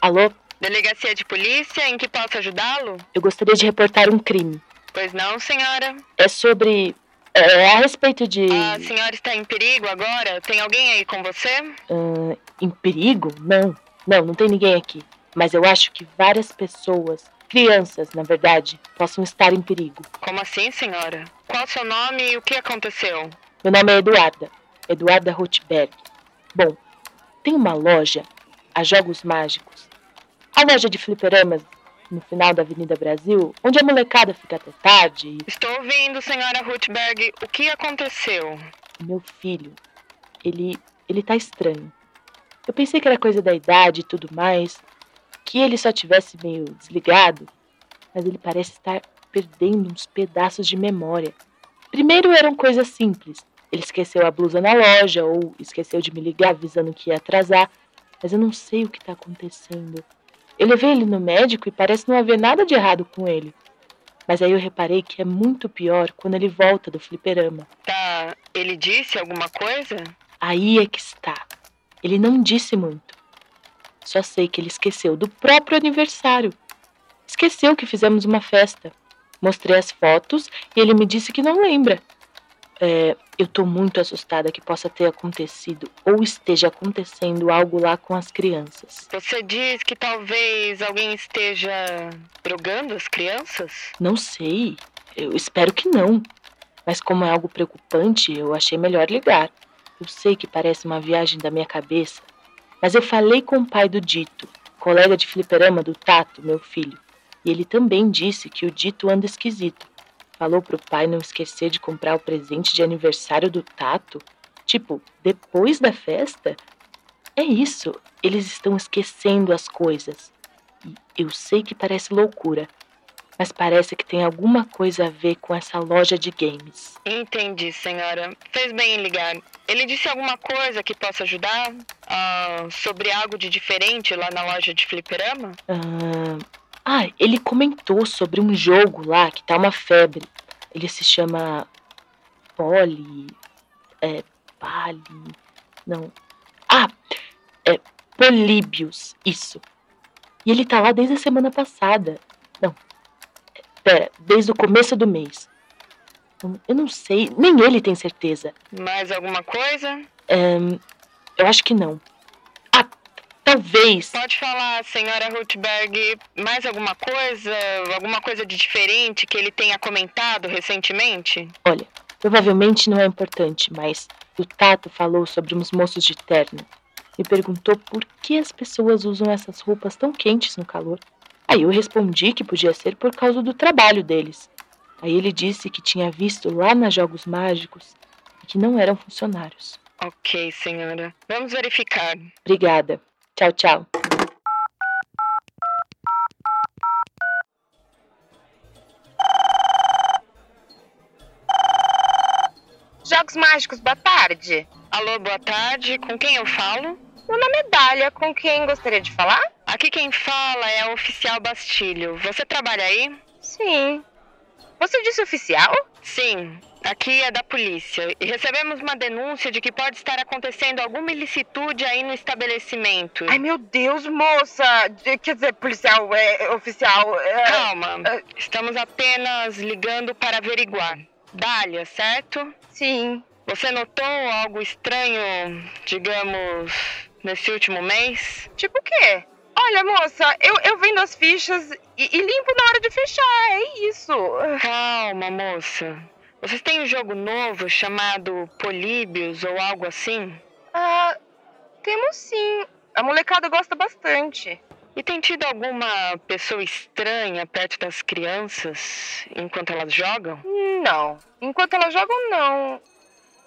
Alô? Delegacia de polícia, em que posso ajudá-lo? Eu gostaria de reportar um crime. Pois não, senhora. É sobre. É a respeito de. A senhora está em perigo agora? Tem alguém aí com você? Ah, em perigo? Não. Não, não tem ninguém aqui. Mas eu acho que várias pessoas, crianças, na verdade, possam estar em perigo. Como assim, senhora? Qual seu nome e o que aconteceu? Meu nome é Eduarda. Eduarda Rothberg. Bom, tem uma loja, a Jogos Mágicos. A loja de fliperamas no final da Avenida Brasil, onde a molecada fica até tarde. Estou ouvindo, senhora Ruthberg. O que aconteceu? Meu filho, ele, ele tá estranho. Eu pensei que era coisa da idade e tudo mais, que ele só tivesse meio desligado, mas ele parece estar perdendo uns pedaços de memória. Primeiro eram coisas simples. Ele esqueceu a blusa na loja ou esqueceu de me ligar avisando que ia atrasar, mas eu não sei o que tá acontecendo. Eu levei ele no médico e parece não haver nada de errado com ele. Mas aí eu reparei que é muito pior quando ele volta do fliperama. Tá. Ele disse alguma coisa? Aí é que está. Ele não disse muito. Só sei que ele esqueceu do próprio aniversário. Esqueceu que fizemos uma festa. Mostrei as fotos e ele me disse que não lembra. É, eu tô muito assustada que possa ter acontecido ou esteja acontecendo algo lá com as crianças. Você diz que talvez alguém esteja drogando as crianças? Não sei. Eu espero que não. Mas como é algo preocupante, eu achei melhor ligar. Eu sei que parece uma viagem da minha cabeça, mas eu falei com o pai do Dito, colega de fliperama do Tato, meu filho, e ele também disse que o Dito anda esquisito. Falou pro pai não esquecer de comprar o presente de aniversário do Tato. Tipo, depois da festa? É isso, eles estão esquecendo as coisas. E eu sei que parece loucura, mas parece que tem alguma coisa a ver com essa loja de games. Entendi, senhora. Fez bem em ligar. Ele disse alguma coisa que possa ajudar? Ah, sobre algo de diferente lá na loja de fliperama? Ah, ah, ele comentou sobre um jogo lá que tá uma febre. Ele se chama Poli. É. Pali. Não. Ah! É. Políbios. Isso. E ele tá lá desde a semana passada. Não. É, Pera, desde o começo do mês. Eu- Eu não sei, nem ele tem certeza. Mais alguma coisa? Ahn, eu acho que não. Talvez. Pode falar, senhora Ruthberg, mais alguma coisa? Alguma coisa de diferente que ele tenha comentado recentemente? Olha, provavelmente não é importante, mas o Tato falou sobre uns moços de terno. Me perguntou por que as pessoas usam essas roupas tão quentes no calor. Aí eu respondi que podia ser por causa do trabalho deles. Aí ele disse que tinha visto lá nas Jogos Mágicos e que não eram funcionários. Ok, senhora. Vamos verificar. Obrigada. Tchau, tchau. Jogos Mágicos, boa tarde. Alô, boa tarde. Com quem eu falo? Meu nome é Dália, com quem gostaria de falar? Aqui quem fala é a oficial Bastilho. Você trabalha aí? Sim. Você disse oficial? Sim, aqui é da polícia. E recebemos uma denúncia de que pode estar acontecendo alguma ilicitude aí no estabelecimento. Ai, meu Deus, moça! Quer dizer, policial, é, oficial. É... Calma, é- estamos apenas ligando para averiguar. Dália, certo? Sim. Você notou algo estranho, digamos, nesse último mês? Tipo o quê? Olha, moça, eu, eu vendo as fichas e, e limpo na hora de fechar, é isso. Calma, moça. Vocês têm um jogo novo chamado Políbios ou algo assim? Ah, temos sim. A molecada gosta bastante. E tem tido alguma pessoa estranha perto das crianças enquanto elas jogam? Não. Enquanto elas jogam, não.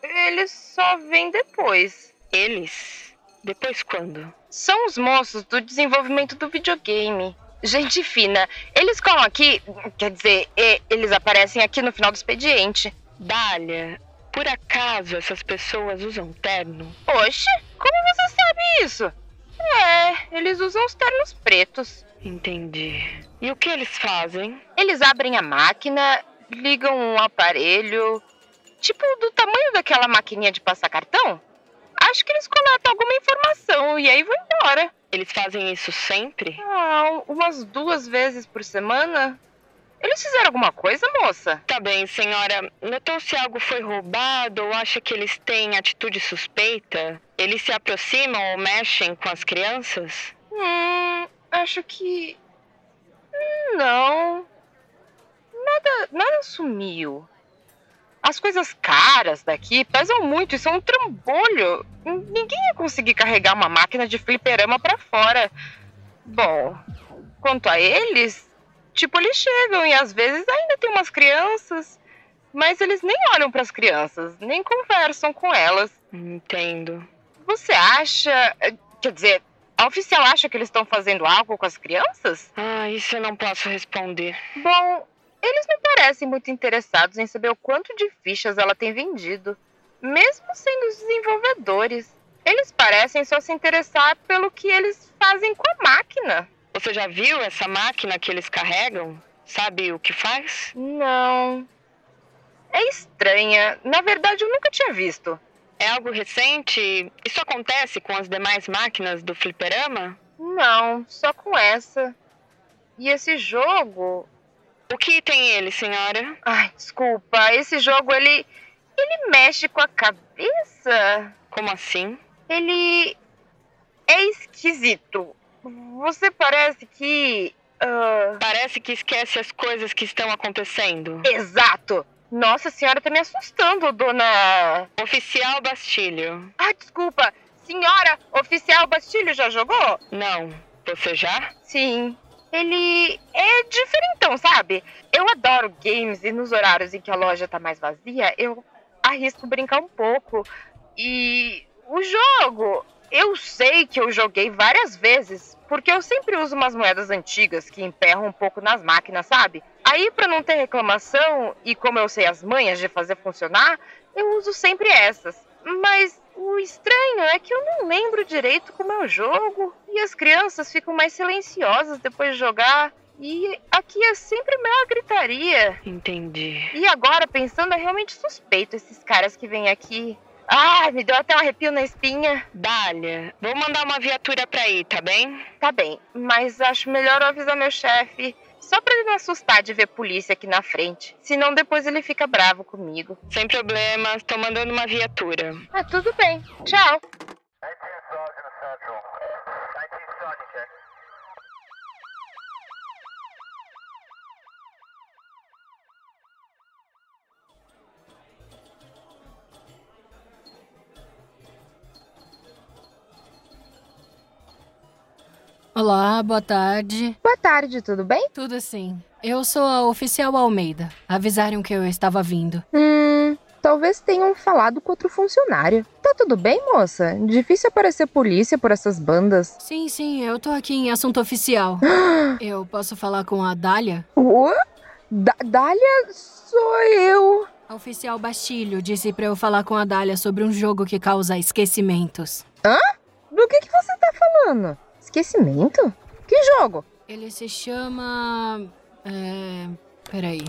Eles só vêm depois. Eles? Depois quando? São os moços do desenvolvimento do videogame. Gente fina. Eles colam aqui, quer dizer, eles aparecem aqui no final do expediente. Dália, por acaso essas pessoas usam terno? Oxe, como você sabe isso? É, eles usam os ternos pretos. Entendi. E o que eles fazem? Eles abrem a máquina, ligam um aparelho, tipo do tamanho daquela maquininha de passar cartão. Acho que eles coletam alguma informação e aí vão embora. Eles fazem isso sempre? Ah, umas duas vezes por semana. Eles fizeram alguma coisa, moça? Tá bem, senhora. Notou se algo foi roubado ou acha que eles têm atitude suspeita? Eles se aproximam ou mexem com as crianças? Hum, acho que. Não. Nada, nada sumiu. As coisas caras daqui pesam muito e são um trambolho. Ninguém ia conseguir carregar uma máquina de fliperama para fora. Bom, quanto a eles, tipo, eles chegam e às vezes ainda tem umas crianças, mas eles nem olham para as crianças, nem conversam com elas. Entendo. Você acha, quer dizer, a oficial acha que eles estão fazendo algo com as crianças? Ah, isso eu não posso responder. Bom, eles não parecem muito interessados em saber o quanto de fichas ela tem vendido, mesmo sendo os desenvolvedores. Eles parecem só se interessar pelo que eles fazem com a máquina. Você já viu essa máquina que eles carregam? Sabe o que faz? Não. É estranha. Na verdade, eu nunca tinha visto. É algo recente? Isso acontece com as demais máquinas do fliperama? Não, só com essa. E esse jogo, o que tem ele, senhora? Ai, desculpa. Esse jogo, ele. Ele mexe com a cabeça. Como assim? Ele. É esquisito. Você parece que. Uh... Parece que esquece as coisas que estão acontecendo. Exato! Nossa senhora, tá me assustando, dona. Oficial Bastilho. Ah, desculpa. Senhora, oficial Bastilho já jogou? Não. Você já? Sim ele é diferentão, sabe? Eu adoro games e nos horários em que a loja tá mais vazia, eu arrisco brincar um pouco. E o jogo, eu sei que eu joguei várias vezes, porque eu sempre uso umas moedas antigas que emperram um pouco nas máquinas, sabe? Aí, para não ter reclamação e como eu sei as manhas de fazer funcionar, eu uso sempre essas. Mas o estranho é que eu não lembro direito como é o jogo e as crianças ficam mais silenciosas depois de jogar. E aqui é sempre meio gritaria. Entendi. E agora, pensando, é realmente suspeito esses caras que vêm aqui. Ah, me deu até um arrepio na espinha. Dália, vou mandar uma viatura pra ir, tá bem? Tá bem, mas acho melhor eu avisar meu chefe. Só pra ele não assustar de ver polícia aqui na frente. Senão depois ele fica bravo comigo. Sem problema, tô mandando uma viatura. Ah, tudo bem. Tchau. Olá, boa tarde. Boa tarde, tudo bem? Tudo sim. Eu sou a oficial Almeida. Avisaram que eu estava vindo. Hum, talvez tenham falado com outro funcionário. Tá tudo bem, moça? Difícil aparecer polícia por essas bandas. Sim, sim, eu tô aqui em assunto oficial. eu posso falar com a Dália? O? D Dália sou eu. A oficial Bastilho disse pra eu falar com a Dália sobre um jogo que causa esquecimentos. Hã? Do que, que você tá falando? Esquecimento? Que jogo? Ele se chama. É. Peraí.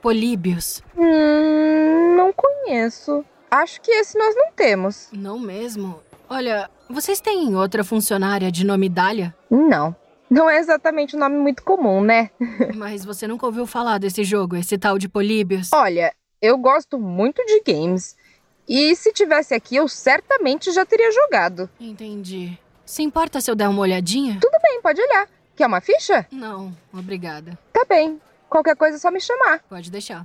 Políbios. Hum, não conheço. Acho que esse nós não temos. Não mesmo? Olha, vocês têm outra funcionária de nome Dália? Não. Não é exatamente um nome muito comum, né? Mas você nunca ouviu falar desse jogo, esse tal de Políbios? Olha, eu gosto muito de games. E se tivesse aqui, eu certamente já teria jogado. Entendi. Se importa se eu der uma olhadinha? Tudo bem, pode olhar. Quer uma ficha? Não, obrigada. Tá bem. Qualquer coisa é só me chamar. Pode deixar.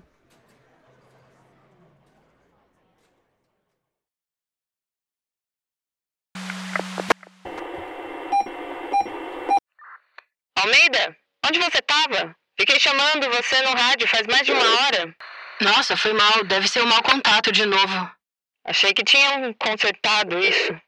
Almeida, onde você tava? Fiquei chamando você no rádio faz mais de uma hora. Nossa, foi mal. Deve ser um mau contato de novo. Achei que tinham consertado isso.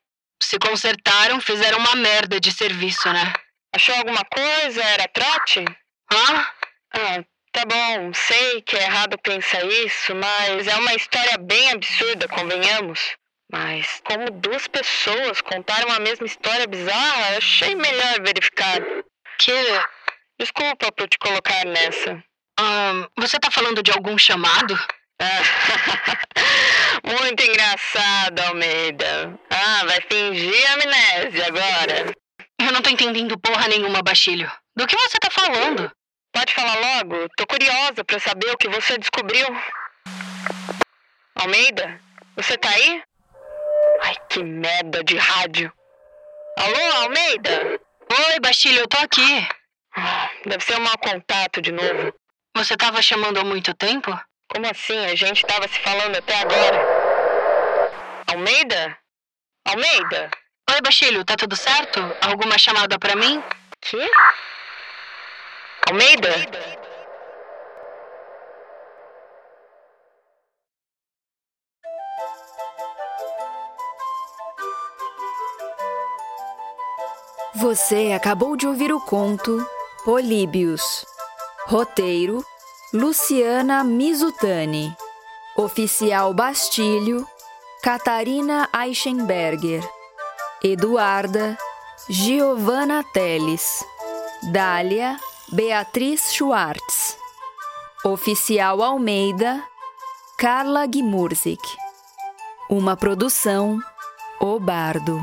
Se consertaram, fizeram uma merda de serviço, né? Achou alguma coisa? Era trote? Hã? Ah, tá bom. Sei que é errado pensar isso, mas é uma história bem absurda, convenhamos. Mas como duas pessoas contaram a mesma história bizarra, achei melhor verificar. Que? Desculpa por te colocar nessa. Um, você tá falando de algum chamado? Muito engraçado, Almeida. Ah, vai fingir amnésia agora. Eu não tô entendendo porra nenhuma, Bastilho. Do que você tá falando? Pode falar logo? Tô curiosa pra saber o que você descobriu. Almeida, você tá aí? Ai, que merda de rádio. Alô, Almeida? Oi, Bastilho, eu tô aqui. Deve ser um mau contato de novo. Você tava chamando há muito tempo? Como assim? A gente tava se falando até agora. Almeida? Almeida? Oi, Bastilho, tá tudo certo? Alguma chamada pra mim? Que? Almeida? Você acabou de ouvir o conto Políbios. Roteiro: Luciana Mizutani. Oficial Bastilho: Catarina Eichenberger. Eduarda: Giovanna Teles. Dália: Beatriz Schwartz. Oficial Almeida: Carla Gmurzik. Uma produção: O Bardo.